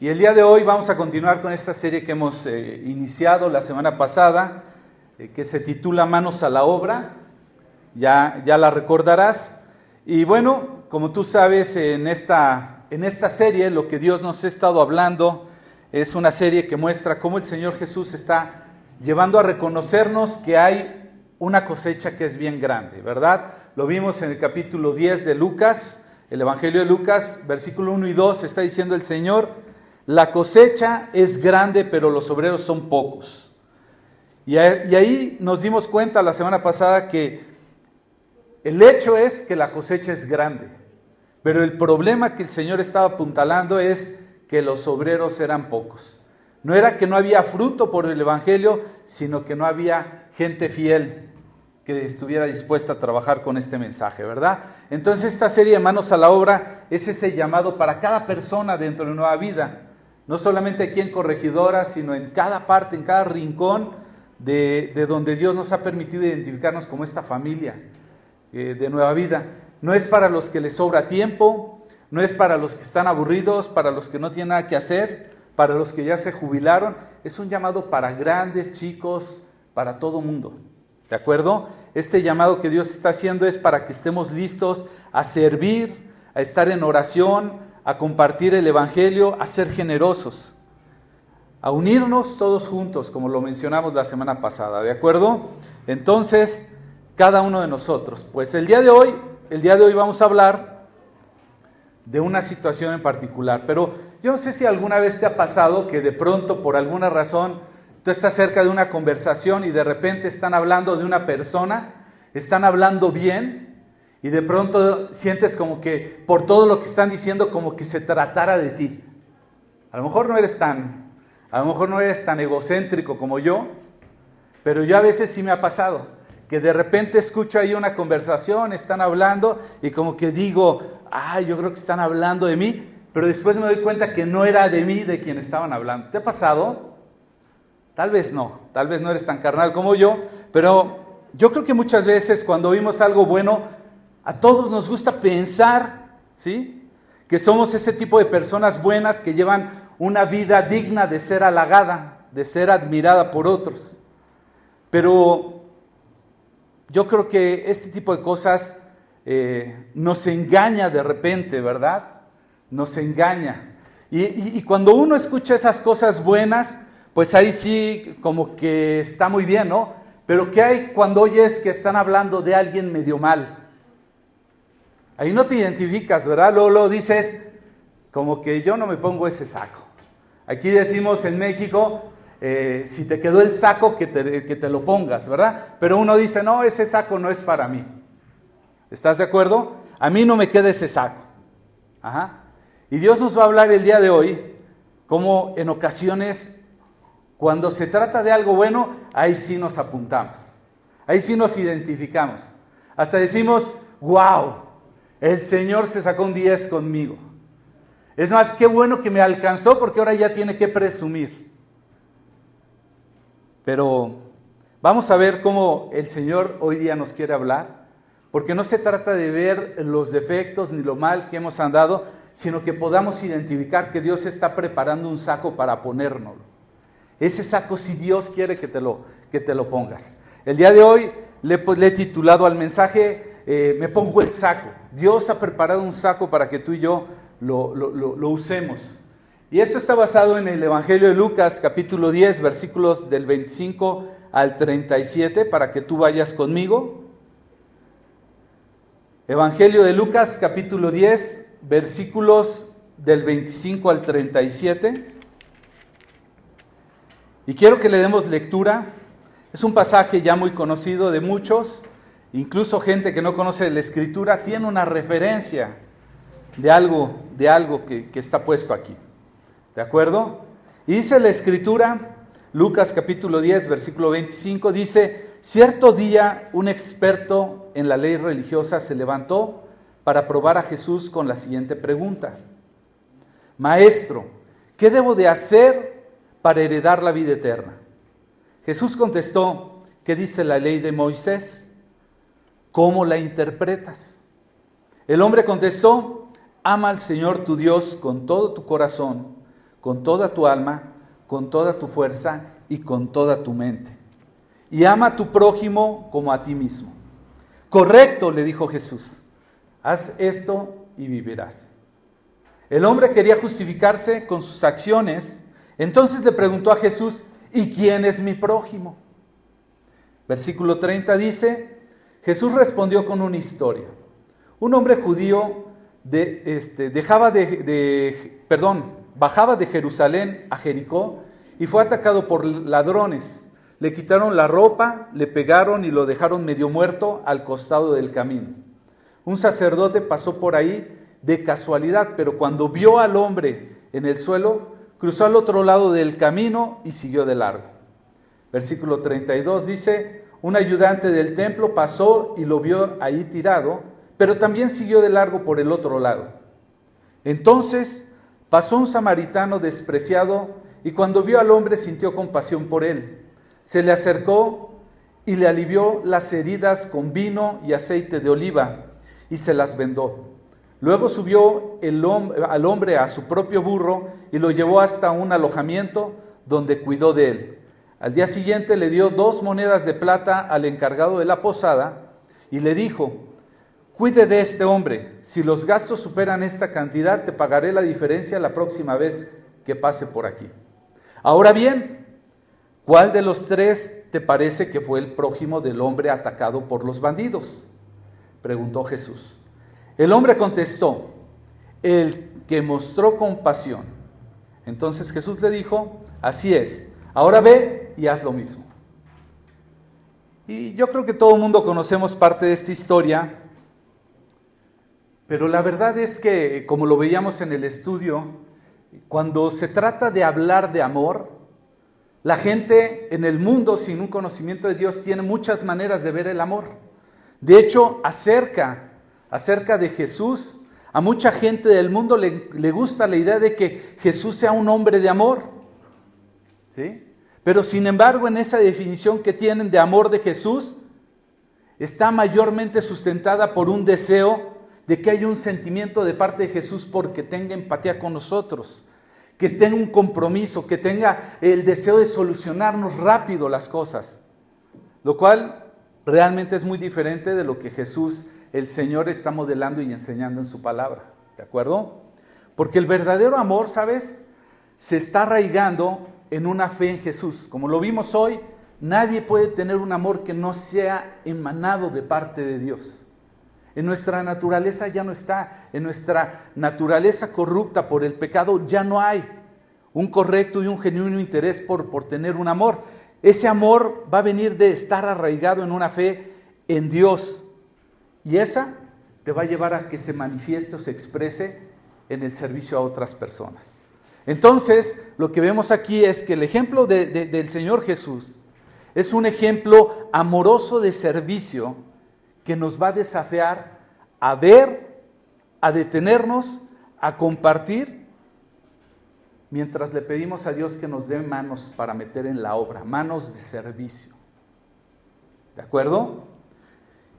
Y el día de hoy vamos a continuar con esta serie que hemos eh, iniciado la semana pasada, eh, que se titula Manos a la obra. Ya, ya la recordarás. Y bueno, como tú sabes, en esta, en esta serie lo que Dios nos ha estado hablando es una serie que muestra cómo el Señor Jesús está llevando a reconocernos que hay una cosecha que es bien grande, ¿verdad? Lo vimos en el capítulo 10 de Lucas, el Evangelio de Lucas, versículo 1 y 2, está diciendo el Señor, la cosecha es grande, pero los obreros son pocos. Y, ahí nos dimos cuenta la semana pasada que el hecho es que la cosecha es grande, pero el problema que el Señor estaba apuntalando es que los obreros eran pocos. No era que no había fruto por el Evangelio, sino que no había gente fiel que estuviera dispuesta a trabajar con este mensaje, ¿verdad? Entonces esta serie de Manos a la Obra es ese llamado para cada persona dentro de Nueva Vida, no solamente aquí en Corregidora, sino en cada parte, en cada rincón de, donde Dios nos ha permitido identificarnos como esta familia eh, de Nueva Vida. No es para los que les sobra tiempo, no es para los que están aburridos, para los que no tienen nada que hacer, para los que ya se jubilaron, es un llamado para grandes, chicos, para todo mundo. ¿De acuerdo? Este llamado que Dios está haciendo es para que estemos listos a servir, a estar en oración, a compartir el Evangelio, a ser generosos, a unirnos todos juntos, como lo mencionamos la semana pasada, ¿de acuerdo? Entonces, cada uno de nosotros. Pues el día de hoy, el día de hoy vamos a hablar de una situación en particular, pero yo no sé si alguna vez te ha pasado que de pronto, por alguna razón, Tú estás cerca de una conversación y de repente están hablando de una persona, están hablando bien y de pronto sientes como que por todo lo que están diciendo como que se tratara de ti. A lo mejor no eres tan, a lo mejor no eres tan egocéntrico como yo, pero yo a veces sí me ha pasado que de repente escucho ahí una conversación, están hablando y como que digo, ay, yo creo que están hablando de mí, pero después me doy cuenta que no era de mí de quien estaban hablando. ¿Te ha pasado? Tal vez no, tal vez no eres tan carnal como yo, pero yo creo que muchas veces cuando oímos algo bueno, a todos nos gusta pensar, ¿sí? Que somos ese tipo de personas buenas que llevan una vida digna de ser halagada, de ser admirada por otros. Pero yo creo que este tipo de cosas eh, nos engaña de repente, ¿verdad? Nos engaña. y cuando uno escucha esas cosas buenas, pues ahí sí como que está muy bien, ¿no? Pero ¿qué hay cuando oyes que están hablando de alguien medio mal? Ahí no te identificas, ¿verdad? Luego, lo dices como que yo no me pongo ese saco. Aquí decimos en México, eh, si te quedó el saco, que te, que te lo pongas, ¿verdad? Pero uno dice, no, ese saco no es para mí. ¿Estás de acuerdo? A mí no me queda ese saco. Ajá. Y Dios nos va a hablar el día de hoy como en ocasiones cuando se trata de algo bueno, ahí sí nos apuntamos, ahí sí nos identificamos. Hasta decimos, wow, el Señor se sacó un 10 conmigo. Es más, qué bueno que me alcanzó porque ahora ya tiene que presumir. Pero vamos a ver cómo el Señor hoy día nos quiere hablar, porque no se trata de ver los defectos ni lo mal que hemos andado, sino que podamos identificar que Dios está preparando un saco para ponérnoslo. Ese saco si Dios quiere que te lo, que te lo pongas. El día de hoy le, he titulado al mensaje, eh, me pongo el saco. Dios ha preparado un saco para que tú y yo lo, lo usemos. Y esto está basado en el Evangelio de Lucas capítulo 10 versículos del 25 al 37 para que tú vayas conmigo. Evangelio de Lucas capítulo 10 versículos del 25 al 37. Y quiero que le demos lectura. Es un pasaje ya muy conocido de muchos, incluso gente que no conoce la escritura, tiene una referencia de algo, de algo que, está puesto aquí. ¿De acuerdo? Y dice la escritura, Lucas capítulo 10, versículo 25, dice, cierto día un experto en la ley religiosa se levantó para probar a Jesús con la siguiente pregunta. Maestro, ¿qué debo de hacer para heredar la vida eterna. Jesús contestó, ¿qué dice la ley de Moisés? ¿Cómo la interpretas? El hombre contestó, ama al Señor tu Dios con todo tu corazón, con toda tu alma, con toda tu fuerza y con toda tu mente. Y ama a tu prójimo como a ti mismo. Correcto, le dijo Jesús. Haz esto y vivirás. El hombre quería justificarse con sus acciones, entonces le preguntó a Jesús, ¿y quién es mi prójimo? Versículo 30 dice, Jesús respondió con una historia. Un hombre judío este, dejaba de, perdón, bajaba de Jerusalén a Jericó y fue atacado por ladrones. Le quitaron la ropa, le pegaron y lo dejaron medio muerto al costado del camino. Un sacerdote pasó por ahí de casualidad, pero cuando vio al hombre en el suelo, cruzó al otro lado del camino y siguió de largo. Versículo 32 dice, un ayudante del templo pasó y lo vio ahí tirado, pero también siguió de largo por el otro lado. Entonces pasó un samaritano despreciado y cuando vio al hombre sintió compasión por él. Se le acercó y le alivió las heridas con vino y aceite de oliva y se las vendó. Luego subió al hombre a su propio burro y lo llevó hasta un alojamiento donde cuidó de él. Al día siguiente le dio dos monedas de plata al encargado de la posada y le dijo, cuide de este hombre, si los gastos superan esta cantidad, te pagaré la diferencia la próxima vez que pase por aquí. Ahora bien, ¿cuál de los tres te parece que fue el prójimo del hombre atacado por los bandidos? Preguntó Jesús. El hombre contestó, el que mostró compasión. Entonces Jesús le dijo, así es, ahora ve y haz lo mismo. Y yo creo que todo el mundo conocemos parte de esta historia, pero la verdad es que, como lo veíamos en el estudio, cuando se trata de hablar de amor, la gente en el mundo sin un conocimiento de Dios tiene muchas maneras de ver el amor. De hecho, acerca acerca de Jesús. A mucha gente del mundo le, le, gusta la idea de que Jesús sea un hombre de amor. ¿Sí? Pero sin embargo, en esa definición que tienen de amor de Jesús, está mayormente sustentada por un deseo de que haya un sentimiento de parte de Jesús porque tenga empatía con nosotros, que tenga un compromiso, que tenga el deseo de solucionarnos rápido las cosas, lo cual realmente es muy diferente de lo que Jesús el Señor está modelando y enseñando en su palabra. ¿De acuerdo? Porque el verdadero amor, ¿sabes? Se está arraigando en una fe en Jesús. Como lo vimos hoy, nadie puede tener un amor que no sea emanado de parte de Dios. En nuestra naturaleza ya no está, en nuestra naturaleza corrupta por el pecado ya no hay un correcto y un genuino interés por, por tener un amor. Ese amor va a venir de estar arraigado en una fe en Dios, y esa te va a llevar a que se manifieste o se exprese en el servicio a otras personas. Entonces, lo que vemos aquí es que el ejemplo del Señor Jesús es un ejemplo amoroso de servicio que nos va a desafiar a ver, a detenernos, a compartir, mientras le pedimos a Dios que nos dé manos para meter en la obra, manos de servicio. ¿De acuerdo?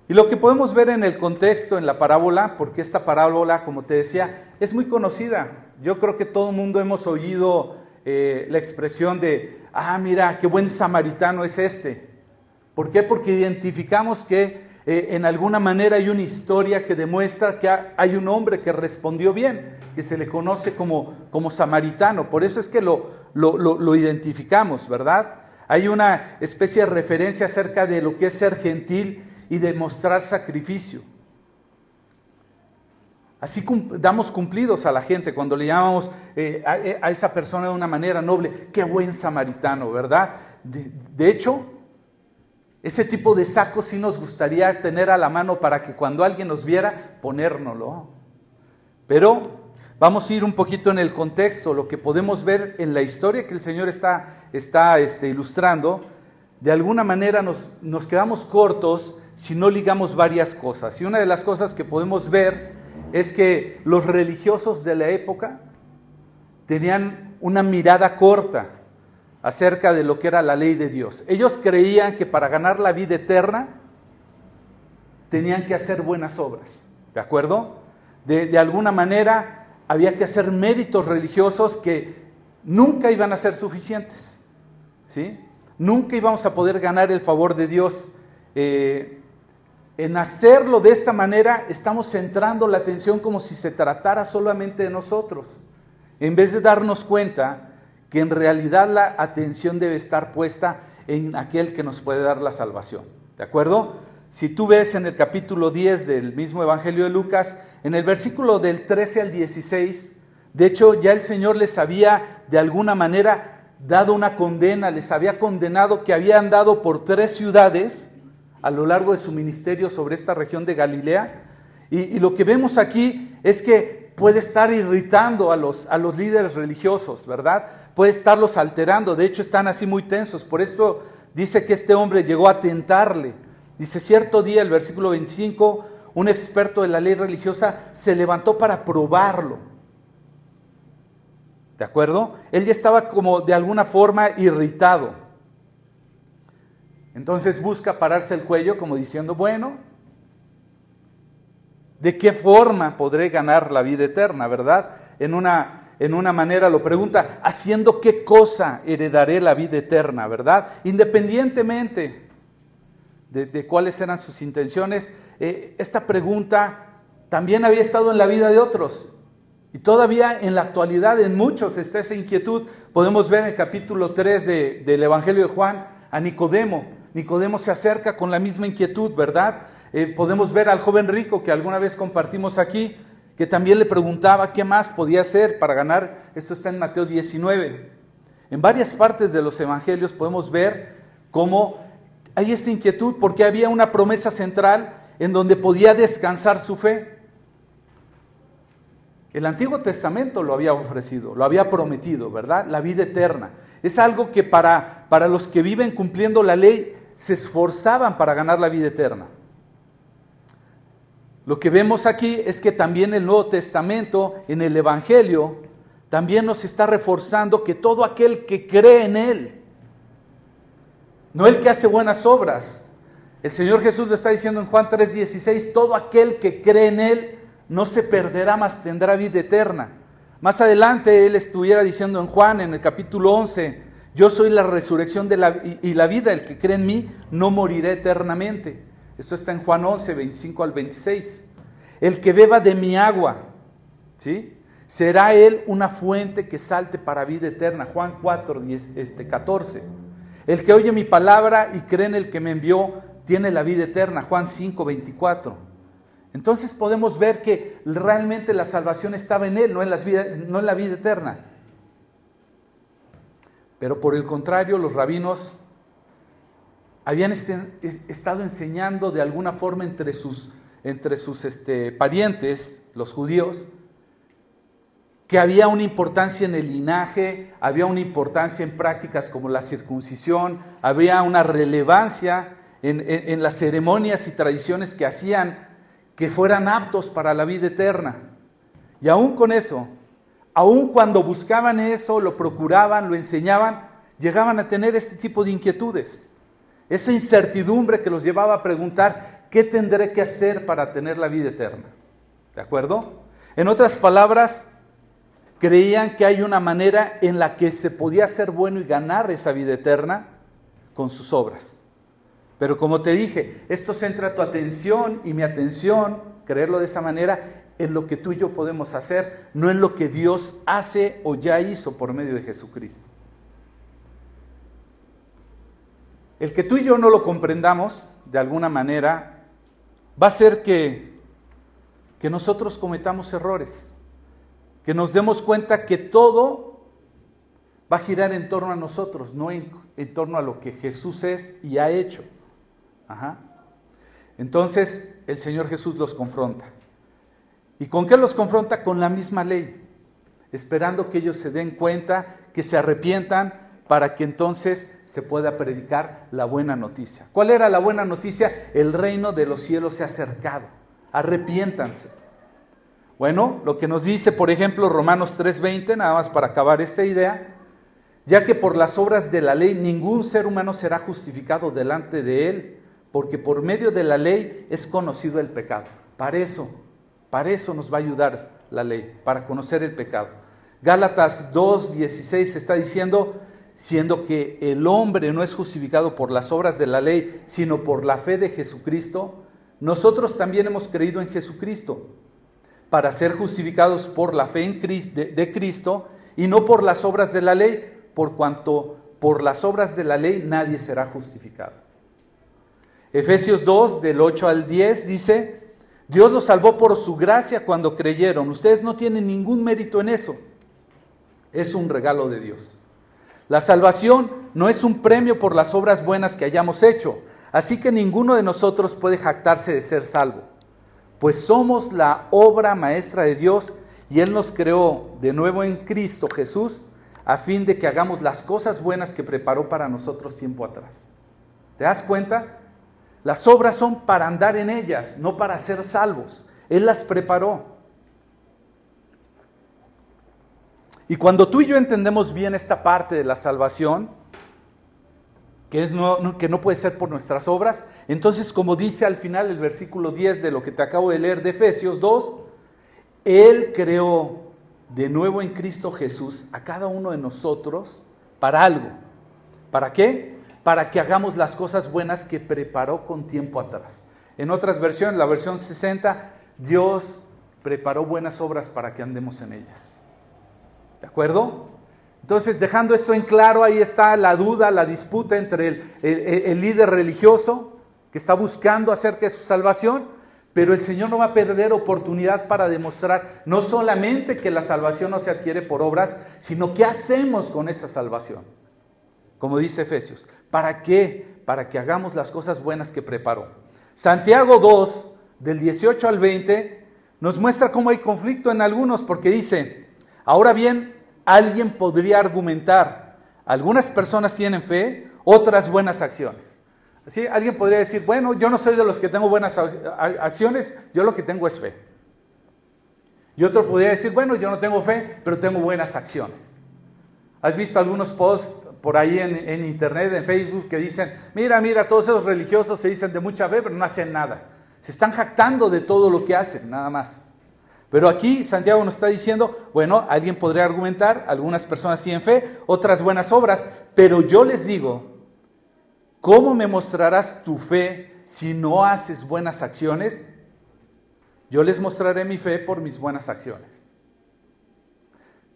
Y lo que podemos ver en el contexto, en la parábola, porque esta parábola, como te decía, es muy conocida. Yo creo que todo el mundo hemos oído eh, la expresión de, ah, mira, qué buen samaritano es este. ¿Por qué? Porque identificamos que eh, en alguna manera hay una historia que demuestra que hay un hombre que respondió bien, que se le conoce como, como samaritano. Por eso es que lo, lo, lo identificamos, ¿verdad? Hay una especie de referencia acerca de lo que es ser gentil y demostrar sacrificio. Así damos cumplidos a la gente cuando le llamamos eh, eh, a, esa persona de una manera noble. Qué buen samaritano, ¿verdad? De, hecho, ese tipo de saco sí nos gustaría tener a la mano para que cuando alguien nos viera, ponérnoslo. Pero vamos a ir un poquito en el contexto, lo que podemos ver en la historia que el Señor está, está este, ilustrando. De alguna manera nos, nos quedamos cortos si no ligamos varias cosas. Y una de las cosas que podemos ver es que los religiosos de la época tenían una mirada corta acerca de lo que era la ley de Dios. Ellos creían que para ganar la vida eterna tenían que hacer buenas obras, ¿de acuerdo? De, alguna manera había que hacer méritos religiosos que nunca iban a ser suficientes. ¿sí? Nunca íbamos a poder ganar el favor de Dios. Eh, en hacerlo de esta manera estamos centrando la atención como si se tratara solamente de nosotros, en vez de darnos cuenta que en realidad la atención debe estar puesta en aquel que nos puede dar la salvación. ¿De acuerdo? Si tú ves en el capítulo 10 del mismo Evangelio de Lucas, en el versículo del 13 al 16, de hecho ya el Señor les había de alguna manera dado una condena, les había condenado que habían dado por tres ciudades a lo largo de su ministerio sobre esta región de Galilea. Y, lo que vemos aquí es que puede estar irritando a los, a los líderes religiosos, ¿verdad? Puede estarlos alterando, de hecho están así muy tensos, por esto dice que este hombre llegó a tentarle Dice, cierto día, el versículo 25, un experto de la ley religiosa se levantó para probarlo. ¿De acuerdo? Él ya estaba como de alguna forma irritado. Entonces busca pararse el cuello como diciendo, bueno, ¿de qué forma podré ganar la vida eterna, verdad? En una, en una manera lo pregunta, ¿haciendo qué cosa heredaré la vida eterna, verdad? Independientemente de, cuáles eran sus intenciones. Eh, esta pregunta también había estado en la vida de otros. Y todavía en la actualidad en muchos está esa inquietud. Podemos ver en el capítulo 3 del Evangelio de Juan a Nicodemo. Nicodemo se acerca con la misma inquietud, ¿verdad? Eh, podemos ver al joven rico que alguna vez compartimos aquí, que también le preguntaba qué más podía hacer para ganar. Esto está en Mateo 19. En varias partes de los evangelios podemos ver cómo hay esta inquietud porque había una promesa central en donde podía descansar su fe. El Antiguo Testamento lo había ofrecido, lo había prometido, ¿verdad? La vida eterna. Es algo que para, para los que viven cumpliendo la ley se esforzaban para ganar la vida eterna. Lo que vemos aquí es que también el Nuevo Testamento, en el Evangelio, también nos está reforzando que todo aquel que cree en Él, no el que hace buenas obras. El Señor Jesús lo está diciendo en Juan 3:16, todo aquel que cree en Él no se perderá, más tendrá vida eterna. Más adelante Él estuviera diciendo en Juan, en el capítulo 11, yo soy la resurrección y, la vida, el que cree en mí no morirá eternamente. Esto está en Juan 11, 25 al 26. El que beba de mi agua, ¿sí? Será él una fuente que salte para vida eterna. Juan 4, 10, este, 14. El que oye mi palabra y cree en el que me envió tiene la vida eterna. Juan 5, 24. Entonces podemos ver que realmente la salvación estaba en Él, no en, no en la vida eterna. Pero por el contrario, los rabinos habían este, estado enseñando de alguna forma entre sus, entre sus este, parientes, los judíos, que había una importancia en el linaje, había una importancia en prácticas como la circuncisión, había una relevancia en, las ceremonias y tradiciones que hacían que fueran aptos para la vida eterna. Y aún con eso, aún cuando buscaban eso, lo procuraban, lo enseñaban, llegaban a tener este tipo de inquietudes. Esa incertidumbre que los llevaba a preguntar, ¿qué tendré que hacer para tener la vida eterna? ¿De acuerdo? En otras palabras, creían que hay una manera en la que se podía ser bueno y ganar esa vida eterna con sus obras. Pero como te dije, esto centra tu atención y mi atención, creerlo de esa manera, en lo que tú y yo podemos hacer, no en lo que Dios hace o ya hizo por medio de Jesucristo. El que tú y yo no lo comprendamos de alguna manera va a hacer que, que nosotros cometamos errores que nos demos cuenta que todo va a girar en torno a nosotros, no en, torno a lo que Jesús es y ha hecho. Entonces el Señor Jesús los confronta. ¿Y con qué los confronta? Con la misma ley, esperando que ellos se den cuenta, que se arrepientan, para que entonces se pueda predicar la buena noticia. ¿Cuál era la buena noticia? El reino de los cielos se ha acercado. Arrepiéntanse. Bueno, lo que nos dice, por ejemplo, Romanos 3:20, nada más para acabar esta idea, ya que por las obras de la ley ningún ser humano será justificado delante de él, porque por medio de la ley es conocido el pecado. Para eso, para eso nos va a ayudar la ley, para conocer el pecado. Gálatas 2, 16 está diciendo, siendo que el hombre no es justificado por las obras de la ley, sino por la fe de Jesucristo, nosotros también hemos creído en Jesucristo para ser justificados por la fe en de Cristo y no por las obras de la ley, por cuanto por las obras de la ley nadie será justificado. Efesios 2, del 8 al 10 dice, Dios los salvó por su gracia cuando creyeron. Ustedes no tienen ningún mérito en eso. Es un regalo de Dios. La salvación no es un premio por las obras buenas que hayamos hecho, así que ninguno de nosotros puede jactarse de ser salvo, pues somos la obra maestra de Dios y Él nos creó de nuevo en Cristo Jesús a fin de que hagamos las cosas buenas que preparó para nosotros tiempo atrás. ¿Te das cuenta? Las obras son para andar en ellas, no para ser salvos. Él las preparó. Y cuando tú y yo entendemos bien esta parte de la salvación, que, es no, que no puede ser por nuestras obras, entonces como dice al final el versículo 10 de lo que te acabo de leer de Efesios 2, Él creó de nuevo en Cristo Jesús a cada uno de nosotros para algo. ¿Para qué? Para que hagamos las cosas buenas que preparó con tiempo atrás. En otras versiones, la versión 60, Dios preparó buenas obras para que andemos en ellas. ¿De acuerdo? Entonces, dejando esto en claro, ahí está la duda, la disputa entre el, el líder religioso que está buscando acerca de su salvación pero el Señor no va a perder oportunidad para demostrar no solamente que la salvación no se adquiere por obras, sino qué hacemos con esa salvación. Como dice Efesios, ¿para qué? Para que hagamos las cosas buenas que preparó. Santiago 2, del 18 al 20, nos muestra cómo hay conflicto en algunos, porque dice, ahora bien, alguien podría argumentar, algunas personas tienen fe, otras buenas acciones. Alguien podría decir, bueno, yo no soy de los que tengo buenas acciones, yo lo que tengo es fe. Y otro podría decir, bueno, yo no tengo fe, pero tengo buenas acciones. ¿Has visto algunos posts por ahí en, internet, en Facebook, que dicen, mira, mira, todos esos religiosos se dicen de mucha fe, pero no hacen nada. Se están jactando de todo lo que hacen, nada más. Pero aquí Santiago nos está diciendo, bueno, alguien podría argumentar, algunas personas tienen fe, otras buenas obras, pero yo les digo ¿Cómo me mostrarás tu fe si no haces buenas acciones? Yo les mostraré mi fe por mis buenas acciones.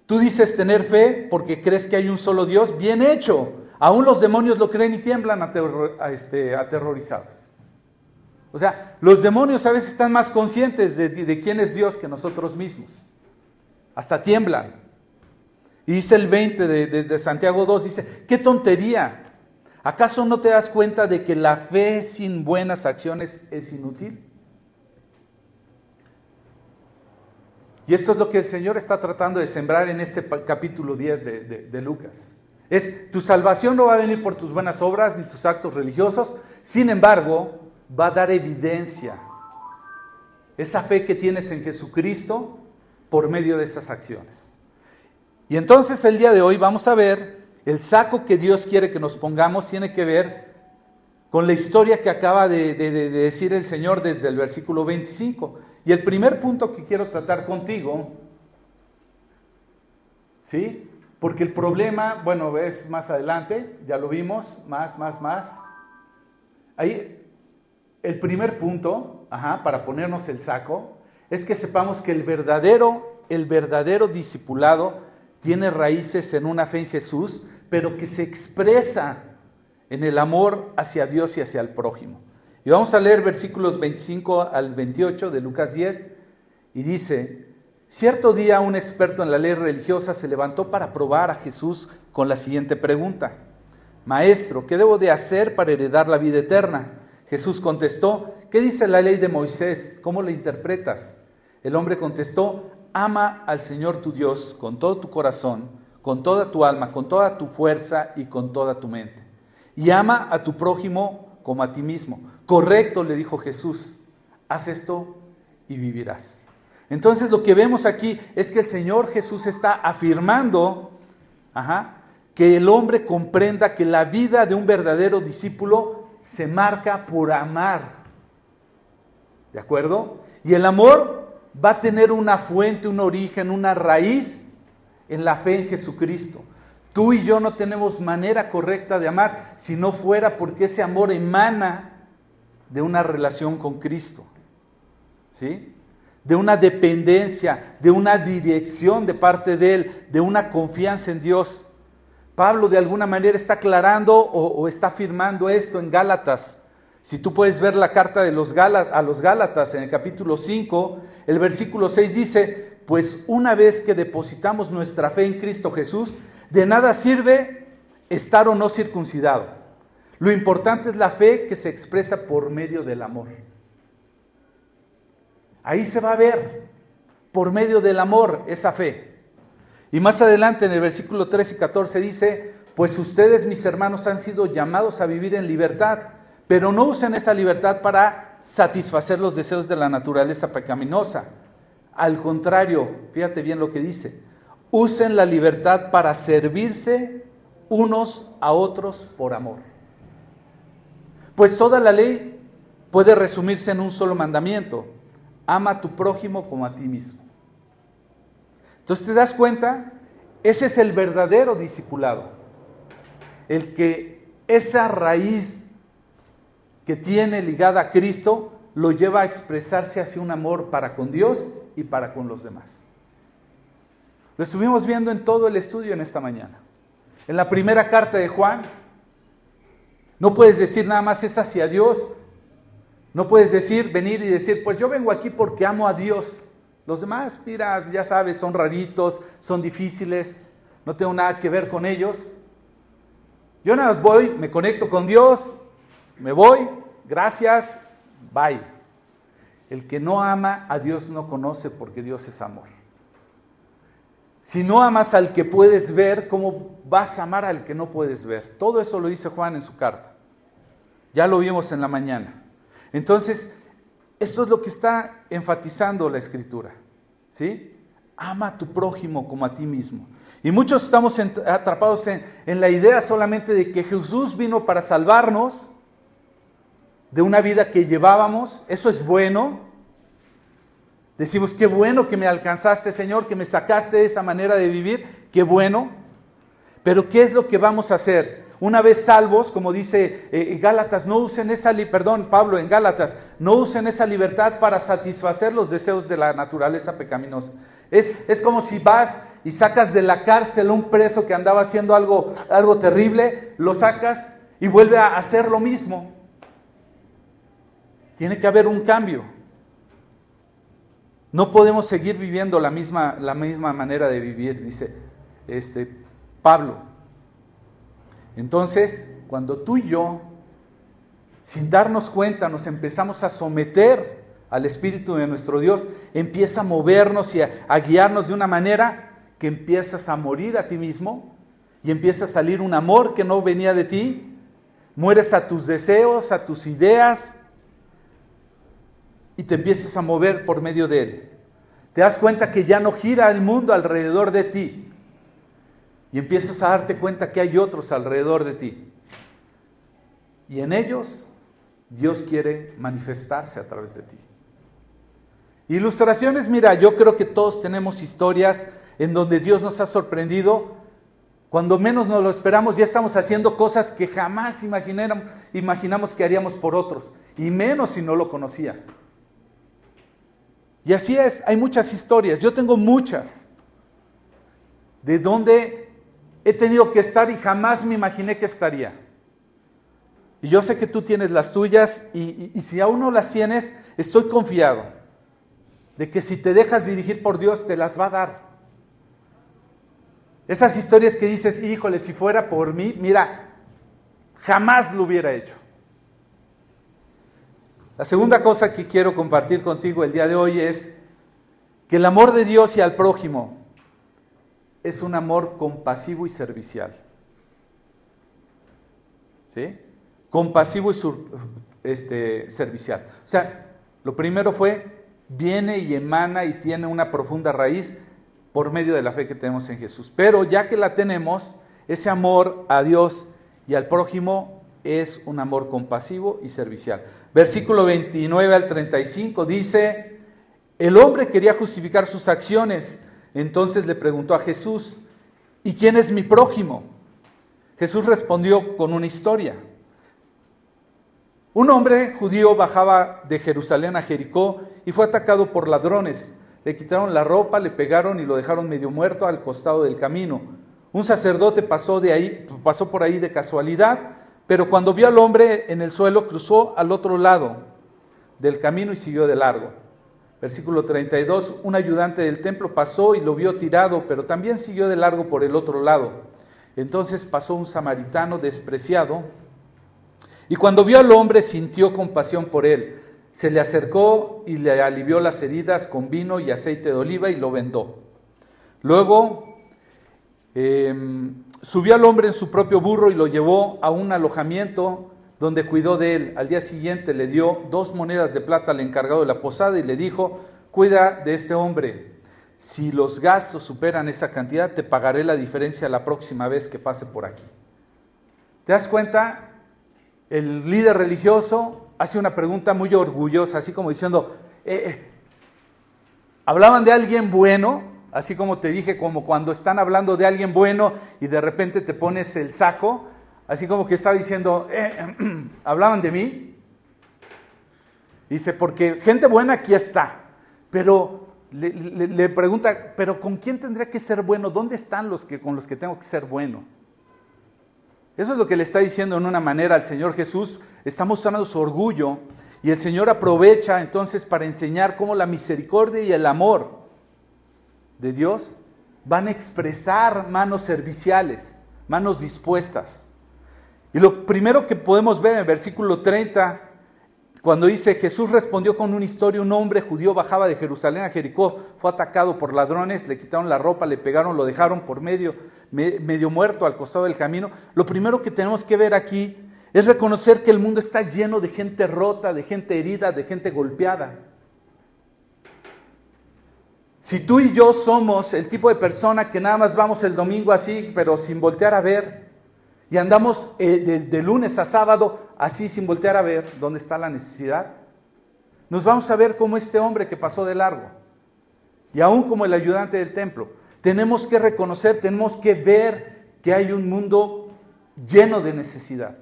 Tú dices tener fe porque crees que hay un solo Dios. Bien hecho. Aún los demonios lo creen y tiemblan este, aterrorizados. O sea, los demonios a veces están más conscientes de, quién es Dios que nosotros mismos. Hasta tiemblan. Y dice el 20 de, de Santiago 2, dice, qué tontería. ¿Acaso no te das cuenta de que la fe sin buenas acciones es inútil? Y esto es lo que el Señor está tratando de sembrar en este capítulo 10 de, Lucas. Es, tu salvación no va a venir por tus buenas obras ni tus actos religiosos, sin embargo, va a dar evidencia. Esa fe que tienes en Jesucristo por medio de esas acciones. Y entonces el día de hoy vamos a ver el saco que Dios quiere que nos pongamos tiene que ver con la historia que acaba de, decir el Señor desde el versículo 25. Y el primer punto que quiero tratar contigo, ¿sí? Porque el problema, bueno, ves más adelante, ya lo vimos, más, más, más. Ahí, el primer punto, ajá, para ponernos el saco, es que sepamos que el verdadero, el verdadero discipulado tiene raíces en una fe en Jesús, pero que se expresa en el amor hacia Dios y hacia el prójimo. Y vamos a leer versículos 25 al 28 de Lucas 10 y dice, cierto día un experto en la ley religiosa se levantó para probar a Jesús con la siguiente pregunta, Maestro, ¿qué debo de hacer para heredar la vida eterna? Jesús contestó, ¿qué dice la ley de Moisés? ¿Cómo la interpretas? El hombre contestó, ama al Señor tu Dios con todo tu corazón con toda tu alma, con toda tu fuerza y con toda tu mente. Y ama a tu prójimo como a ti mismo. Correcto, le dijo Jesús, haz esto y vivirás. Entonces lo que vemos aquí es que el Señor Jesús está afirmando que el hombre comprenda que la vida de un verdadero discípulo se marca por amar. ¿De acuerdo? Y el amor va a tener una fuente, un origen, una raíz en la fe en Jesucristo. Tú y yo no tenemos manera correcta de amar si no fuera porque ese amor emana de una relación con Cristo. ¿Sí? De una dependencia, de una dirección de parte de Él, de una confianza en Dios. Pablo de alguna manera está aclarando o, está afirmando esto en Gálatas. Si tú puedes ver la carta de los a los Gálatas en el capítulo 5, el versículo 6 dice, pues una vez que depositamos nuestra fe en Cristo Jesús, de nada sirve estar o no circuncidado. Lo importante es la fe que se expresa por medio del amor. Ahí se va a ver, por medio del amor, esa fe. Y más adelante en el versículo 13 y 14 dice, pues ustedes, mis hermanos, han sido llamados a vivir en libertad, pero no usen esa libertad para satisfacer los deseos de la naturaleza pecaminosa. Al contrario, fíjate bien lo que dice, usen la libertad para servirse unos a otros por amor. Pues toda la ley puede resumirse en un solo mandamiento. Ama a tu prójimo como a ti mismo. Entonces te das cuenta, ese es el verdadero discipulado. El que esa raíz que tiene ligada a Cristo lo lleva a expresarse hacia un amor para con Dios y para con los demás. Lo estuvimos viendo en todo el estudio en esta mañana. En la primera carta de Juan, no puedes decir nada más es hacia Dios. No puedes decir, venir y decir, pues yo vengo aquí porque amo a Dios. Los demás, mira, ya sabes, son raritos, son difíciles, no tengo nada que ver con ellos. Yo nada más voy, me conecto con Dios, me voy, gracias, bye. El que no ama a Dios no conoce porque Dios es amor. Si no amas al que puedes ver, ¿cómo vas a amar al que no puedes ver? Todo eso lo dice Juan en su carta. Ya lo vimos en la mañana. Entonces, esto es lo que está enfatizando la escritura. ¿Sí? Ama a tu prójimo como a ti mismo. Y muchos estamos atrapados en, en la idea solamente de que Jesús vino para salvarnos de una vida que llevábamos. Eso es bueno, Decimos, qué bueno que me alcanzaste, Señor, que me sacaste de esa manera de vivir, qué bueno. Pero ¿qué es lo que vamos a hacer? Una vez salvos, como dice eh, Gálatas, no usen esa, perdón, Pablo en Gálatas, no usen esa libertad para satisfacer los deseos de la naturaleza pecaminosa. Es, es como si vas y sacas de la cárcel a un preso que andaba haciendo algo, algo terrible, lo sacas y vuelve a hacer lo mismo. Tiene que haber un cambio. No podemos seguir viviendo la misma, la misma manera de vivir, dice este, Pablo. Entonces, cuando tú y yo, sin darnos cuenta, nos empezamos a someter al Espíritu de nuestro Dios, empieza a movernos y a, a guiarnos de una manera que empiezas a morir a ti mismo y empieza a salir un amor que no venía de ti, mueres a tus deseos, a tus ideas, y te empiezas a mover por medio de Él. Te das cuenta que ya no gira el mundo alrededor de ti y empiezas a darte cuenta que hay otros alrededor de ti. Y en ellos Dios quiere manifestarse a través de ti. Ilustraciones, mira, yo creo que todos tenemos historias en donde Dios nos ha sorprendido. Cuando menos nos lo esperamos, ya estamos haciendo cosas que jamás imaginamos que haríamos por otros, y menos si no lo conocía. Y así es, hay muchas historias, yo tengo muchas, de donde he tenido que estar y jamás me imaginé que estaría. Y yo sé que tú tienes las tuyas y, si aún no las tienes, estoy confiado de que si te dejas dirigir por Dios, te las va a dar. Esas historias que dices, híjole, si fuera por mí, mira, jamás lo hubiera hecho. La segunda cosa que quiero compartir contigo el día de hoy es que el amor de Dios y al prójimo es un amor compasivo y servicial. ¿Sí? Compasivo y este, servicial. O sea, lo primero fue, viene y emana y tiene una profunda raíz por medio de la fe que tenemos en Jesús. Pero ya que la tenemos, ese amor a Dios y al prójimo es un amor compasivo y servicial. Versículo 29 al 35 dice, el hombre quería justificar sus acciones, Entonces le preguntó a Jesús, ¿y quién es mi prójimo? Jesús respondió con una historia. Un hombre judío bajaba de Jerusalén a Jericó y fue atacado por ladrones. Le quitaron la ropa, le pegaron y lo dejaron medio muerto al costado del camino. Un sacerdote pasó, de ahí, pasó por ahí de casualidad, pero cuando vio al hombre en el suelo cruzó al otro lado del camino y siguió de largo. Versículo 32, un ayudante del templo pasó y lo vio tirado, pero también siguió de largo por el otro lado. Entonces pasó un samaritano despreciado y cuando vio al hombre sintió compasión por él. Se le acercó y le alivió las heridas con vino y aceite de oliva y lo vendó. Luego em, subió al hombre en su propio burro y lo llevó a un alojamiento donde cuidó de él. Al día siguiente le dio dos monedas de plata al encargado de la posada y le dijo, cuida de este hombre. Si los gastos superan esa cantidad, te pagaré la diferencia la próxima vez que pase por aquí. ¿Te das cuenta? el líder religioso hace una pregunta muy orgullosa, así como diciendo, eh, eh, hablaban de alguien bueno, así como te dije, como cuando están hablando de alguien bueno y de repente te pones el saco, así como que estaba diciendo, eh, hablaban de mí. Dice, porque gente buena aquí está, pero le, pregunta, pero ¿con quién tendría que ser bueno? ¿Dónde están los que con los que tengo que ser bueno? Eso es lo que le está diciendo en una manera al Señor Jesús. Está mostrando su orgullo y el Señor aprovecha entonces para enseñar cómo la misericordia y el amor de Dios van a expresar manos serviciales, manos dispuestas. Y lo primero que podemos ver en el versículo 30 cuando dice Jesús respondió con una historia, un hombre judío bajaba de Jerusalén a Jericó, fue atacado por ladrones, le quitaron la ropa, le pegaron, lo dejaron por medio, medio muerto al costado del camino. Lo primero que tenemos que ver aquí es reconocer que el mundo está lleno de gente rota, de gente herida, de gente golpeada. Si tú y yo somos el tipo de persona que nada más vamos el domingo así, pero sin voltear a ver, y andamos eh, de, lunes a sábado así sin voltear a ver dónde está la necesidad. Nos vamos a ver como este hombre que pasó de largo. Y aún como el ayudante del templo. Tenemos que reconocer, tenemos que ver que hay un mundo lleno de necesidad.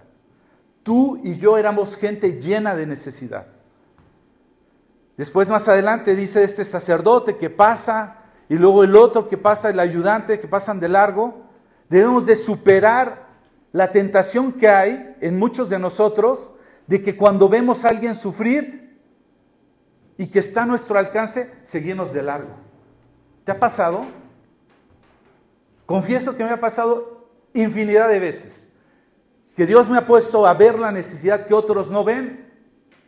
Tú y yo éramos gente llena de necesidad. Después más adelante dice este sacerdote que pasa y luego el otro que pasa, el ayudante que pasan de largo. Debemos de superar la tentación que hay en muchos de nosotros de que cuando vemos a alguien sufrir y que está a nuestro alcance, seguimos de largo. ¿Te ha pasado? Confieso que me ha pasado infinidad de veces. Que Dios me ha puesto a ver la necesidad que otros no ven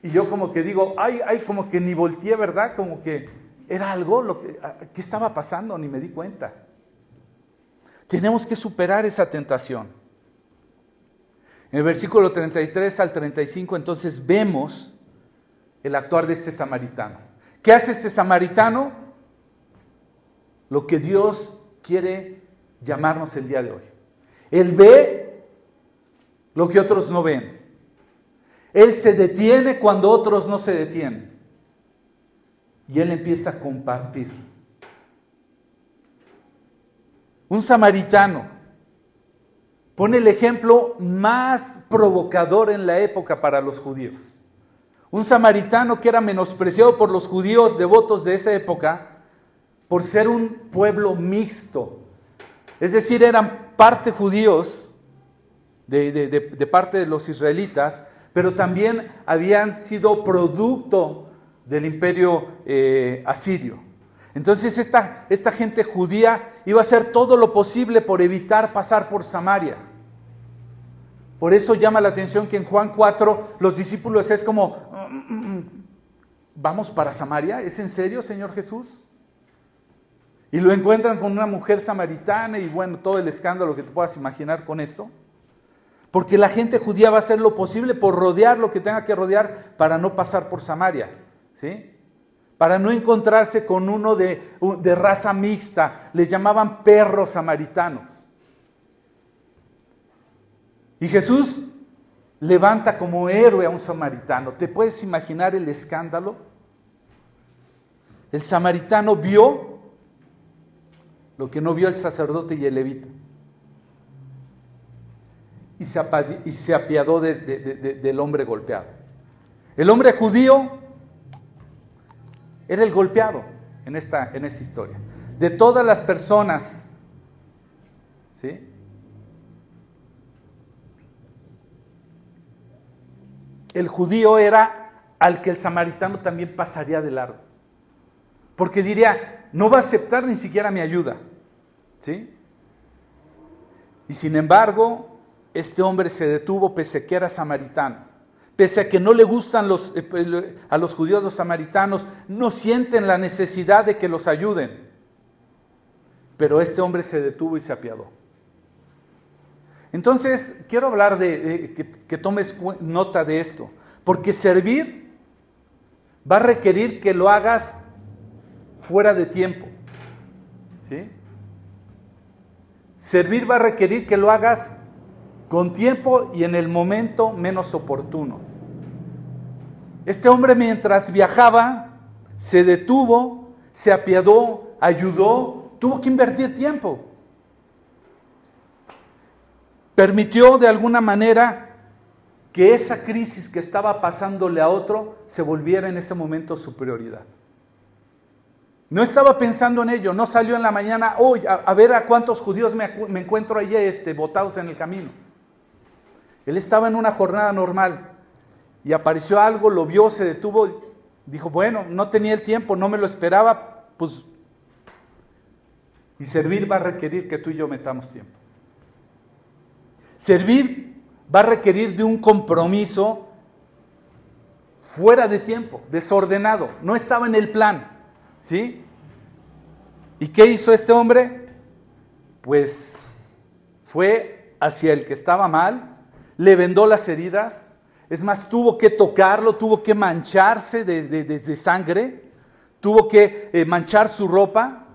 y yo como que digo, ay, ay, como que ni volteé, ¿verdad? Como que era algo lo que, ¿qué estaba pasando? Ni me di cuenta. Tenemos que superar esa tentación. En el versículo 33 al 35 entonces vemos el actuar de este samaritano. ¿Qué hace este samaritano? Lo que Dios quiere llamarnos el día de hoy. Él ve lo que otros no ven. Él se detiene cuando otros no se detienen. Y él empieza a compartir. Un samaritano pone el ejemplo más provocador en la época para los judíos. Un samaritano que era menospreciado por los judíos devotos de esa época por ser un pueblo mixto. Es decir, eran parte judíos de, parte de los israelitas, pero también habían sido producto del imperio eh, asirio. Entonces esta, esta gente judía iba a hacer todo lo posible por evitar pasar por Samaria. Por eso llama la atención que en Juan 4 los discípulos es como, ¿vamos para Samaria? ¿Es en serio, Señor Jesús? Y lo encuentran con una mujer samaritana y bueno, todo el escándalo que te puedas imaginar con esto. Porque la gente judía va a hacer lo posible por rodear lo que tenga que rodear para no pasar por Samaria. ¿Sí? para no encontrarse con uno de, de raza mixta. Les llamaban perros samaritanos. Y Jesús levanta como héroe a un samaritano. ¿Te puedes imaginar el escándalo? El samaritano vio lo que no vio el sacerdote y el levita. Y se, y se apiadó del hombre golpeado. El hombre judío era el golpeado en esta, en esta historia. De todas las personas, ¿sí? El judío era al que el samaritano también pasaría de largo. Porque diría, no va a aceptar ni siquiera mi ayuda. ¿Sí? Y sin embargo, este hombre se detuvo pese a que era samaritano. Pese a que no le gustan eh, a los judíos los samaritanos, no sienten la necesidad de que los ayuden. Pero este hombre se detuvo y se apiadó. Entonces, quiero hablar de, que, que tomes nota de esto, porque servir va a requerir que lo hagas fuera de tiempo. ¿Sí? Servir va a requerir que lo hagas con tiempo y en el momento menos oportuno. Este hombre mientras viajaba se detuvo, se apiadó, ayudó, tuvo que invertir tiempo. Permitió de alguna manera que esa crisis que estaba pasándole a otro se volviera en ese momento su prioridad. No estaba pensando en ello, no salió en la mañana, hoy a, ver a cuántos judíos me, encuentro allí este, botados en el camino. Él estaba en una jornada normal y apareció algo, lo vio, se detuvo, dijo, bueno, no tenía el tiempo, no me lo esperaba, pues... Y servir va a requerir que tú y yo metamos tiempo. Servir va a requerir de un compromiso fuera de tiempo, desordenado, no estaba en el plan. ¿Sí? ¿Y qué hizo este hombre? Pues fue hacia el que estaba mal, le vendó las heridas, es más, tuvo que tocarlo, tuvo que mancharse de, sangre, tuvo que eh, manchar su ropa,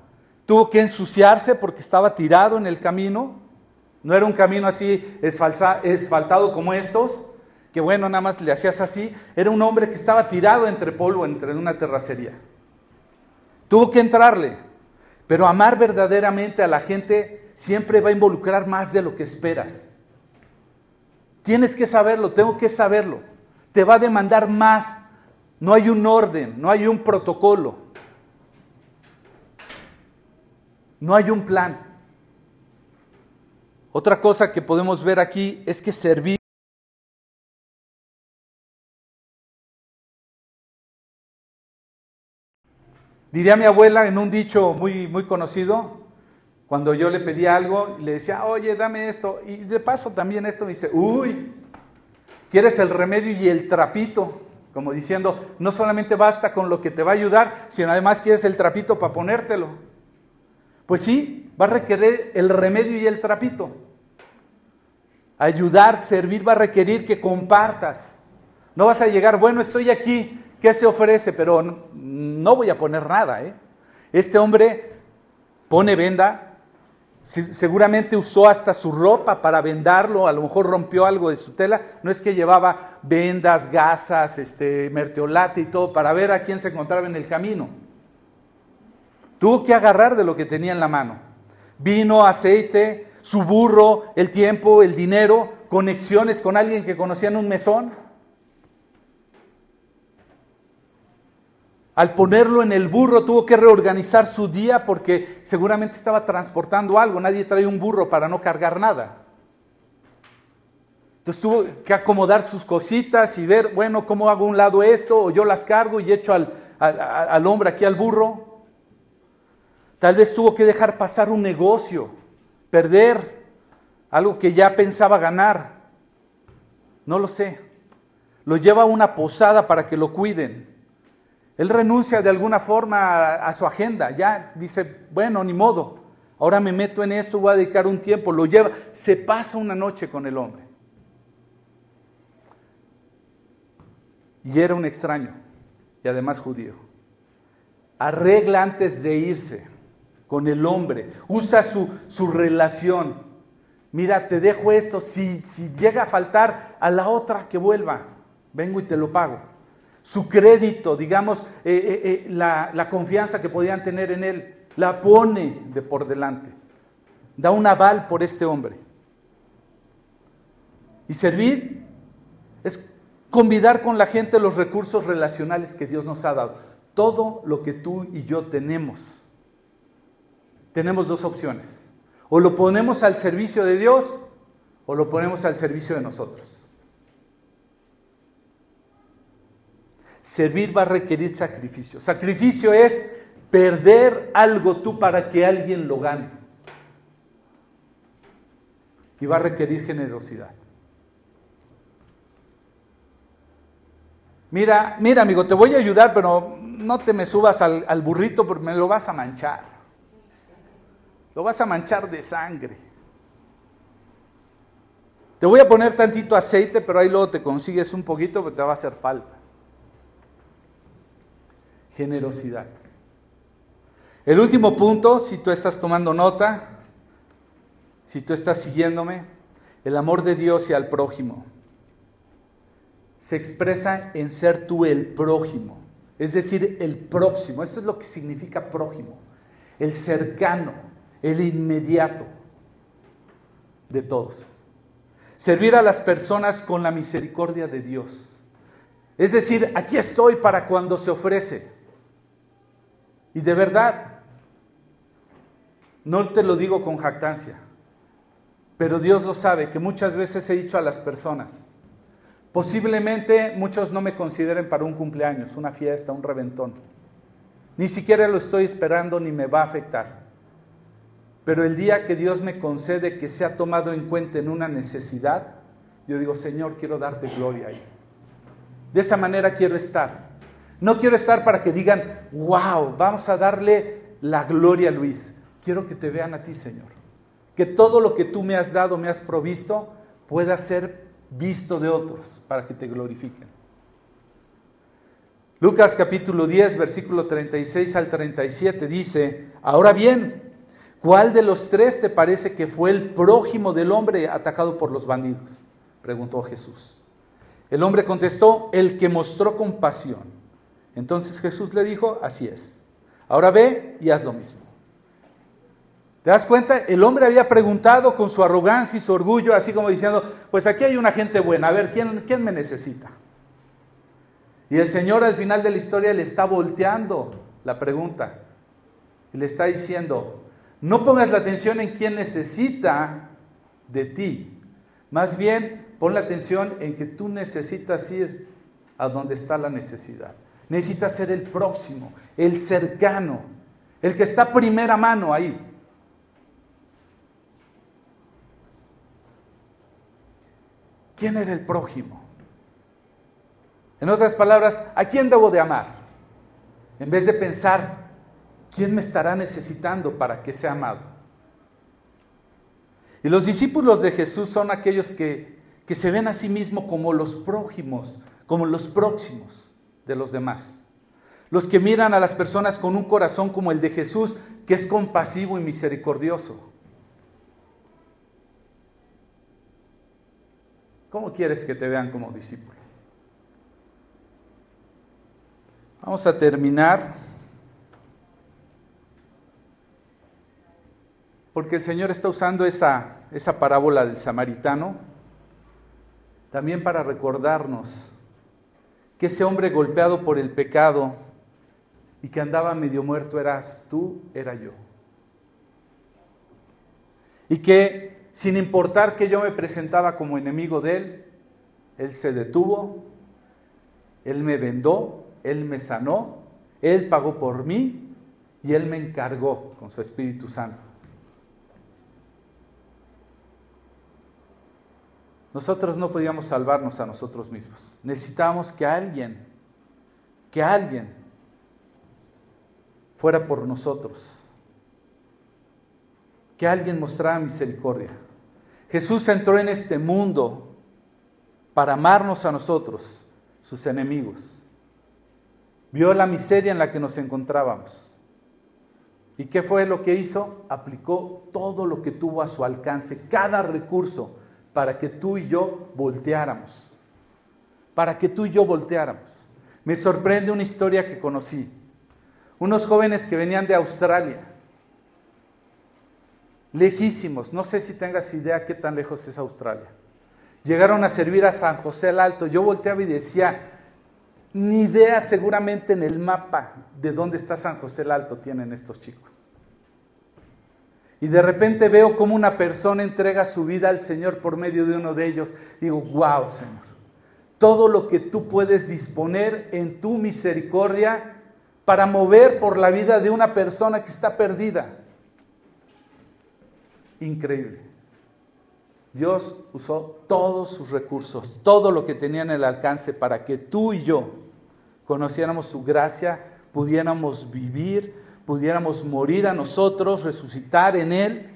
tuvo que ensuciarse porque estaba tirado en el camino. No era un camino así esfaltado como estos, que bueno, nada más le hacías así. Era un hombre que estaba tirado entre polvo, entre una terracería. Tuvo que entrarle. Pero amar verdaderamente a la gente siempre va a involucrar más de lo que esperas. Tienes que saberlo, tengo que saberlo. Te va a demandar más. No hay un orden, no hay un protocolo. No hay un plan. Otra cosa que podemos ver aquí es que servir Diría mi abuela en un dicho muy, muy conocido, cuando yo le pedía algo, le decía, oye, dame esto, y de paso también esto me dice, uy, quieres el remedio y el trapito, como diciendo, no solamente basta con lo que te va a ayudar, sino además quieres el trapito para ponértelo. Pues sí, va a requerir el remedio y el trapito. Ayudar, servir va a requerir que compartas. No vas a llegar, bueno, estoy aquí, ¿qué se ofrece? Pero no voy a poner nada. ¿eh? Este hombre pone venda, seguramente usó hasta su ropa para vendarlo, a lo mejor rompió algo de su tela, no es que llevaba vendas, gasas, este, merteolate y todo para ver a quién se encontraba en el camino. Tuvo que agarrar de lo que tenía en la mano. Vino, aceite, su burro, el tiempo, el dinero, conexiones con alguien que conocía en un mesón. Al ponerlo en el burro tuvo que reorganizar su día porque seguramente estaba transportando algo. Nadie trae un burro para no cargar nada. Entonces tuvo que acomodar sus cositas y ver, bueno, cómo hago un lado esto, o yo las cargo y echo al, al hombre aquí al burro. Tal vez tuvo que dejar pasar un negocio, perder algo que ya pensaba ganar. No lo sé. Lo lleva a una posada para que lo cuiden. Él renuncia de alguna forma a, su agenda, ya dice, bueno, ni modo, ahora me meto en esto, voy a dedicar un tiempo, lo lleva, se pasa una noche con el hombre. Y era un extraño, y además judío. Arregla antes de irse con el hombre, usa su, su relación. Mira, te dejo esto, si, si llega a faltar a la otra que vuelva, vengo y te lo pago su crédito, digamos, eh, eh, eh, la, confianza que podían tener en él. la pone de por delante. Da un aval por este hombre. Y servir es convidar con la gente los recursos relacionales que Dios nos ha dado. Todo lo que tú y yo tenemos. Tenemos dos opciones. O lo ponemos al servicio de Dios o lo ponemos al servicio de nosotros. Servir va a requerir sacrificio. Sacrificio es perder algo tú para que alguien lo gane. Y va a requerir generosidad. Mira, mira amigo, te voy a ayudar, pero no te me subas al, burrito porque me lo vas a manchar. Lo vas a manchar de sangre. Te voy a poner tantito aceite, pero ahí luego te consigues un poquito porque te va a hacer falta. Generosidad. El último punto, si tú estás tomando nota, si tú estás siguiéndome, el amor de Dios y al prójimo se expresa en ser tú el prójimo, es decir, el próximo. Eso es lo que significa prójimo, el cercano, el inmediato de todos. Servir a las personas con la misericordia de Dios. Es decir, aquí estoy para cuando se ofrece. Y de verdad, no te lo digo con jactancia, pero Dios lo sabe, que muchas veces he dicho a las personas, Posiblemente muchos no me consideren para un cumpleaños, una fiesta, un reventón. Ni siquiera lo estoy esperando ni me va a afectar. Pero el día que Dios me concede que sea tomado en cuenta en una necesidad, yo digo, Señor, quiero darte gloria ahí. De esa manera quiero estar. No quiero estar para que digan, wow, vamos a darle la gloria a Luis. Quiero que te vean a ti, Señor. Que todo lo que tú me has dado, me has provisto, pueda ser visto de otros para que te glorifiquen. Lucas capítulo 10, versículo 36 al 37 dice, ahora bien, ¿cuál de los tres te parece que fue el prójimo del hombre atacado por los bandidos? Preguntó Jesús. El hombre contestó, el que mostró compasión. Entonces Jesús le dijo, así es. Ahora ve y haz lo mismo. ¿Te das cuenta? El hombre había preguntado con su arrogancia y su orgullo, así como diciendo, pues aquí hay una gente buena, a ver, ¿quién, me necesita? Y el Señor al final de la historia le está volteando la pregunta y le está diciendo, no pongas la atención en quién necesita de ti, más bien pon la atención en que tú necesitas ir a donde está la necesidad. Necesitas ser el próximo, el cercano, el que está primera mano ahí. ¿Quién era el prójimo? En otras palabras, ¿a quién debo de amar? En vez de pensar, ¿quién me estará necesitando para que sea amado? Y los discípulos de Jesús son aquellos que, que se ven a sí mismos como los prójimos, como los próximos de los demás. Los que miran a las personas con un corazón como el de Jesús, que es compasivo y misericordioso. ¿Cómo quieres que te vean como discípulo? Vamos a terminar porque el Señor está usando esa, esa parábola del samaritano también para recordarnos que ese hombre golpeado por el pecado y que andaba medio muerto eras tú, era yo. Y que sin importar que yo me presentaba como enemigo de Él, Él se detuvo, Él me vendó, Él me sanó, Él pagó por mí y Él me encargó con su Espíritu Santo. Nosotros no podíamos salvarnos a nosotros mismos. Necesitábamos que alguien, que alguien fuera por nosotros. Que alguien mostrara misericordia. Jesús entró en este mundo para amarnos a nosotros, sus enemigos. Vio la miseria en la que nos encontrábamos. ¿Y qué fue lo que hizo? Aplicó todo lo que tuvo a su alcance, cada recurso, para que tú y yo volteáramos. Para que tú y yo volteáramos. Me sorprende una historia que conocí. Unos jóvenes que venían de Australia lejísimos. No sé si tengas idea qué tan lejos es Australia. Llegaron a servir a San José el Alto. Yo volteaba y decía, ni idea seguramente en el mapa de dónde está San José el Alto tienen estos chicos. Y de repente veo cómo una persona entrega su vida al Señor por medio de uno de ellos. Digo, wow, Señor. Todo lo que tú puedes disponer en tu misericordia para mover por la vida de una persona que está perdida. Increíble. Dios usó todos sus recursos, todo lo que tenía en el alcance para que tú y yo conociéramos su gracia, pudiéramos vivir, pudiéramos morir a nosotros, resucitar en Él.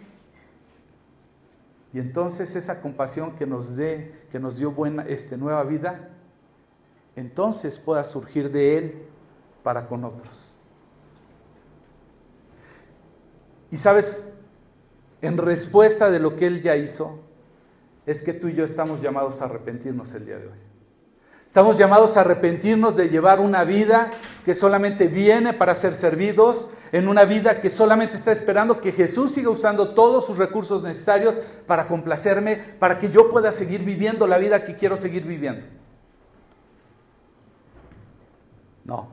Y entonces esa compasión que nos dé, que nos dio buena, este, nueva vida, entonces pueda surgir de Él para con otros. Y sabes, en respuesta de lo que Él ya hizo, es que tú y yo estamos llamados a arrepentirnos el día de hoy. Estamos llamados a arrepentirnos de llevar una vida que solamente viene para ser servidos, en una vida que solamente está esperando que Jesús siga usando todos sus recursos necesarios para complacerme, para que yo pueda seguir viviendo la vida que quiero seguir viviendo. No.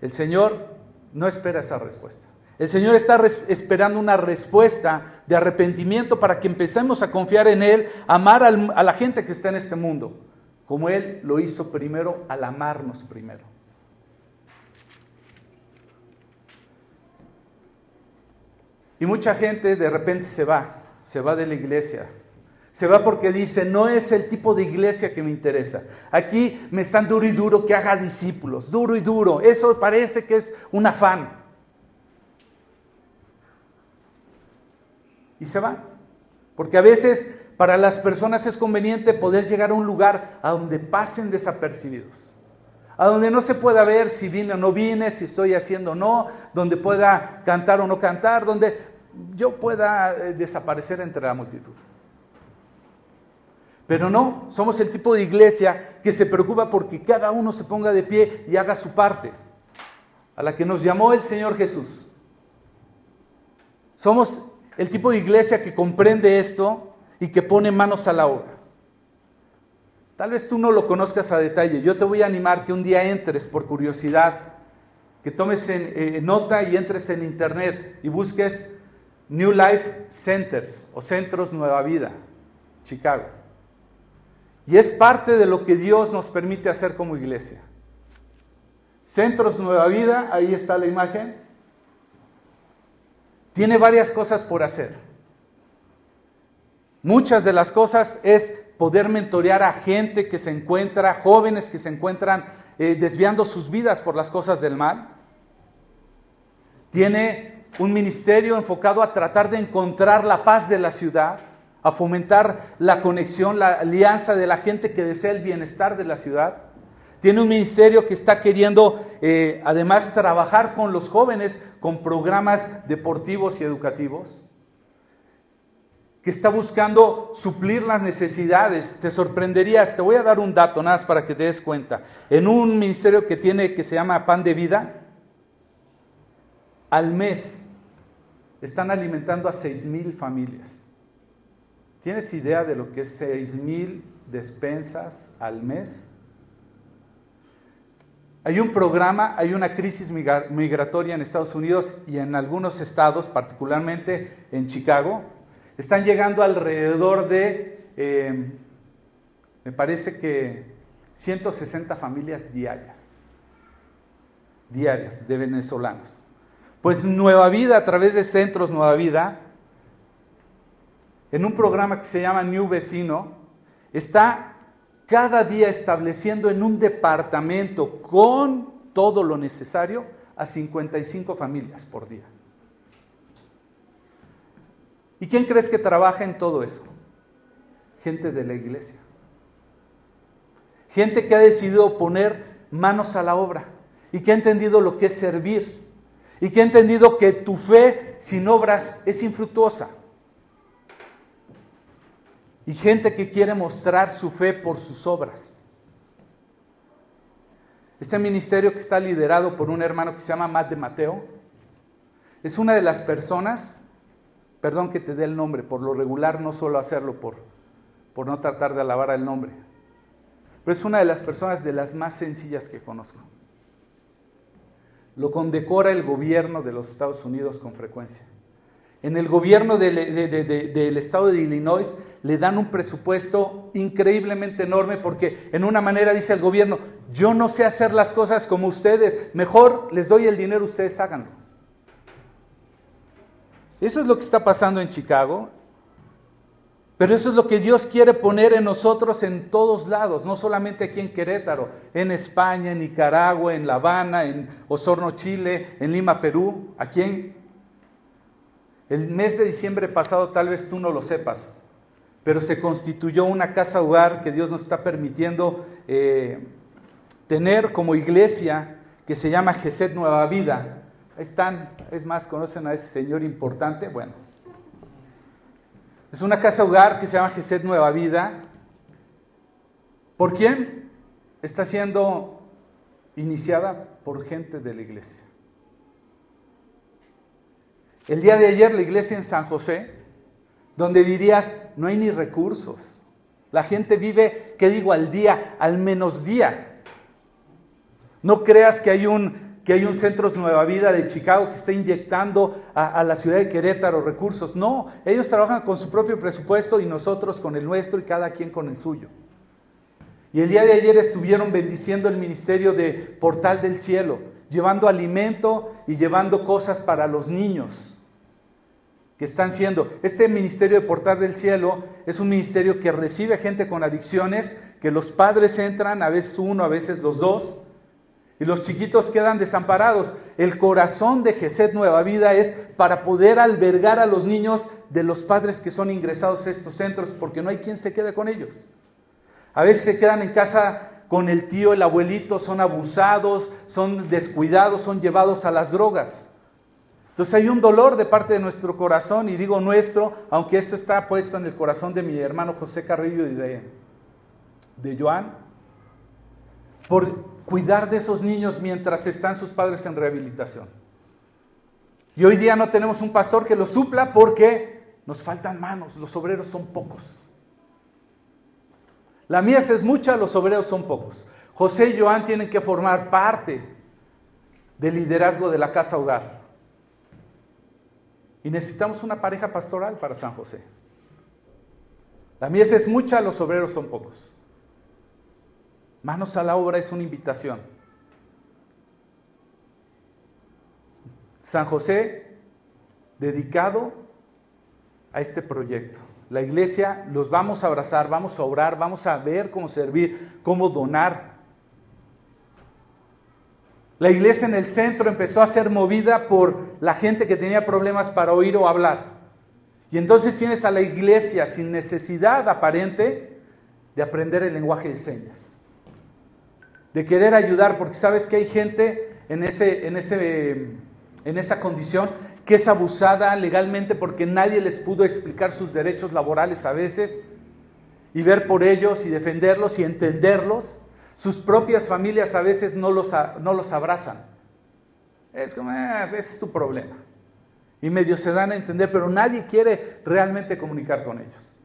El Señor no espera esa respuesta. El Señor está esperando una respuesta de arrepentimiento para que empecemos a confiar en Él, amar a la gente que está en este mundo, como Él lo hizo primero al amarnos primero. Y mucha gente de repente se va, se va de la iglesia. Se va porque dice, no es el tipo de iglesia que me interesa. Aquí me están duro y duro que haga discípulos, duro y duro. Eso parece que es un afán. y se van. Porque a veces para las personas es conveniente poder llegar a un lugar a donde pasen desapercibidos. A donde no se pueda ver si vine o no vine, si estoy haciendo o no, donde pueda cantar o no cantar, donde yo pueda eh, desaparecer entre la multitud. Pero no, somos el tipo de iglesia que se preocupa porque cada uno se ponga de pie y haga su parte, a la que nos llamó el Señor Jesús. Somos el tipo de iglesia que comprende esto y que pone manos a la obra. Tal vez tú no lo conozcas a detalle. Yo te voy a animar que un día entres por curiosidad, que tomes eh, nota y entres en internet y busques New Life Centers o Centros Nueva Vida, Chicago. Y es parte de lo que Dios nos permite hacer como iglesia. Centros Nueva Vida, ahí está la imagen tiene varias cosas por hacer. Muchas de las cosas es poder mentorear a gente que se encuentra, jóvenes que se encuentran eh, desviando sus vidas por las cosas del mal. Tiene un ministerio enfocado a tratar de encontrar la paz de la ciudad, a fomentar la conexión, la alianza de la gente que desea el bienestar de la ciudad. Tiene un ministerio que está queriendo eh, además trabajar con los jóvenes con programas deportivos y educativos. Que está buscando suplir las necesidades. Te sorprenderías, te voy a dar un dato nada más para que te des cuenta. En un ministerio que tiene que se llama Pan de Vida, al mes están alimentando a seis mil familias. ¿Tienes idea de lo que es seis mil despensas al mes? Hay un programa, hay una crisis migratoria en Estados Unidos y en algunos estados, particularmente en Chicago. Están llegando alrededor de, eh, me parece que 160 familias diarias, diarias de venezolanos. Pues Nueva Vida, a través de Centros Nueva Vida, en un programa que se llama New Vecino, está cada día estableciendo en un departamento con todo lo necesario a 55 familias por día. ¿Y quién crees que trabaja en todo eso? Gente de la iglesia. Gente que ha decidido poner manos a la obra y que ha entendido lo que es servir y que ha entendido que tu fe sin obras es infructuosa y gente que quiere mostrar su fe por sus obras. Este ministerio que está liderado por un hermano que se llama Matt de Mateo es una de las personas perdón que te dé el nombre, por lo regular no suelo hacerlo por, por no tratar de alabar el nombre, pero es una de las personas de las más sencillas que conozco. Lo condecora el gobierno de los Estados Unidos con frecuencia. En el gobierno del, estado de Illinois le dan un presupuesto increíblemente enorme porque en una manera dice el gobierno, yo no sé hacer las cosas como ustedes, mejor les doy el dinero, ustedes háganlo. Eso es lo que está pasando en Chicago, pero eso es lo que Dios quiere poner en nosotros en todos lados, no solamente aquí en Querétaro, en España, en Nicaragua, en La Habana, en Osorno, Chile, en Lima, Perú, aquí en el mes de diciembre pasado tal vez tú no lo sepas, pero se constituyó una casa hogar que Dios nos está permitiendo eh, tener como iglesia que se llama Geset Nueva Vida. Están, es más, conocen a ese señor importante. Bueno, es una casa hogar que se llama Geset Nueva Vida. ¿Por quién? Está siendo iniciada por gente de la iglesia. El día de ayer la iglesia en San José, donde dirías, no hay ni recursos. La gente vive, ¿qué digo? Al día, al menos día. No creas que hay un, que hay un Centros Nueva Vida de Chicago que está inyectando a, a, la ciudad de Querétaro recursos. No, ellos trabajan con su propio presupuesto y nosotros con el nuestro y cada quien con el suyo. Y el día de ayer estuvieron bendiciendo el ministerio de Portal del Cielo, llevando alimento y llevando cosas para los niños que están siendo. Este ministerio de Portal del Cielo es un ministerio que recibe gente con adicciones, que los padres entran, a veces uno, a veces los dos, y los chiquitos quedan desamparados. El corazón de Geset Nueva Vida es para poder albergar a los niños de los padres que son ingresados a estos centros, porque no hay quien se quede con ellos. A veces se quedan en casa con el tío, el abuelito, son abusados, son descuidados, son llevados a las drogas. Entonces hay un dolor de parte de nuestro corazón, y digo nuestro, aunque esto está puesto en el corazón de mi hermano José Carrillo y de, de Joan, por cuidar de esos niños mientras están sus padres en rehabilitación. Y hoy día no tenemos un pastor que lo supla porque nos faltan manos, los obreros son pocos. La mies es mucha, los obreros son pocos. José y Joan tienen que formar parte del liderazgo de la casa hogar. Y necesitamos una pareja pastoral para San José. La mies es mucha, los obreros son pocos. Manos a la obra es una invitación. San José, dedicado a este proyecto. La iglesia los vamos a abrazar, vamos a orar, vamos a ver cómo servir, cómo donar. La iglesia en el centro empezó a ser movida por la gente que tenía problemas para oír o hablar. Y entonces tienes a la iglesia sin necesidad aparente de aprender el lenguaje de señas. De querer ayudar, porque sabes que hay gente en, ese, en, ese, en esa condición que es abusada legalmente porque nadie les pudo explicar sus derechos laborales a veces y ver por ellos y defenderlos y entenderlos. Sus propias familias a veces no los, no los abrazan. Es como, eh, ese es tu problema. Y medio se dan a entender, pero nadie quiere realmente comunicar con ellos.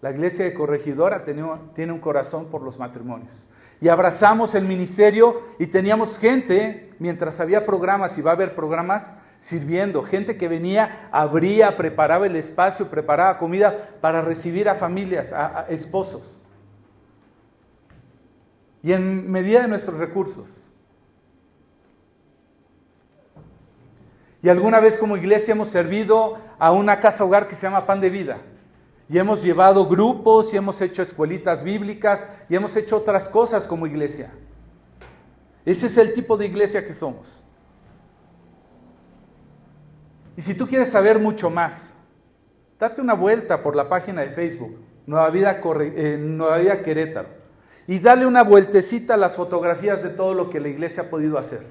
La iglesia de corregidora tiene un corazón por los matrimonios. Y abrazamos el ministerio y teníamos gente, mientras había programas y va a haber programas, sirviendo. Gente que venía, abría, preparaba el espacio, preparaba comida para recibir a familias, a esposos y en medida de nuestros recursos. Y alguna vez como iglesia hemos servido a una casa hogar que se llama Pan de Vida. Y hemos llevado grupos y hemos hecho escuelitas bíblicas y hemos hecho otras cosas como iglesia. Ese es el tipo de iglesia que somos. Y si tú quieres saber mucho más, date una vuelta por la página de Facebook, Nueva Vida, eh, Nueva Vida Querétaro y dale una vueltecita a las fotografías de todo lo que la iglesia ha podido hacer.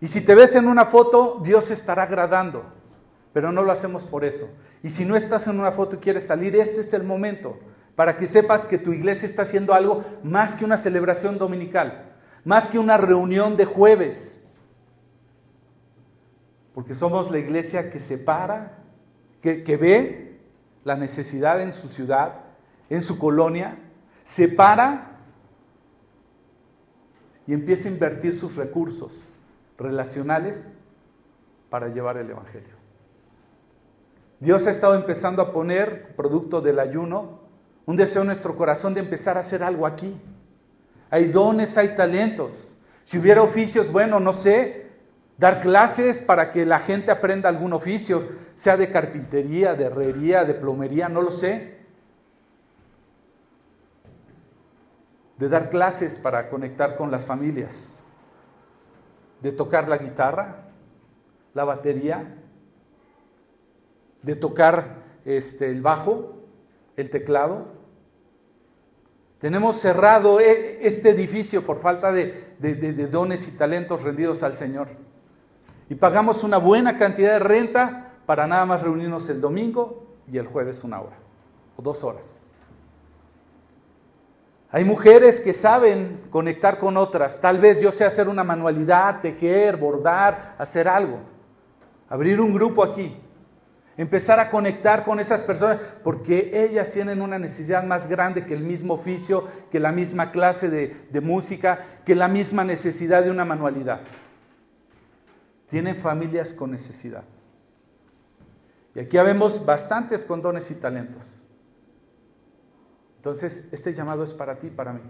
Y si te ves en una foto, Dios estará agradando, pero no lo hacemos por eso. Y si no estás en una foto y quieres salir, este es el momento para que sepas que tu iglesia está haciendo algo más que una celebración dominical, más que una reunión de jueves. porque somos la iglesia que se para, que, que ve la necesidad en su ciudad, en su colonia, se para y empieza a invertir sus recursos relacionales para llevar el Evangelio. Dios ha estado empezando a poner, producto del ayuno, un deseo en nuestro corazón de empezar a hacer algo aquí. Hay dones, hay talentos. Si hubiera oficios, bueno, no sé, dar clases para que la gente aprenda algún oficio, sea de carpintería, de herrería, de plomería, no lo sé. De dar clases para conectar con las familias, de tocar la guitarra, la batería, de tocar este, el bajo, el teclado. Tenemos cerrado e, este edificio por falta de, de dones y talentos rendidos al Señor. Y pagamos una buena cantidad de renta para nada más reunirnos el domingo y el jueves una hora o dos horas. Hay mujeres que saben conectar con otras. Tal vez yo sé hacer una manualidad, tejer, bordar, hacer algo. Abrir un grupo aquí. Empezar a conectar con esas personas porque ellas tienen una necesidad más grande que el mismo oficio, que la misma clase de, música, que la misma necesidad de una manualidad. Tienen familias con necesidad. Y aquí vemos bastantes con dones y talentos. Entonces, este llamado es para ti, para mí.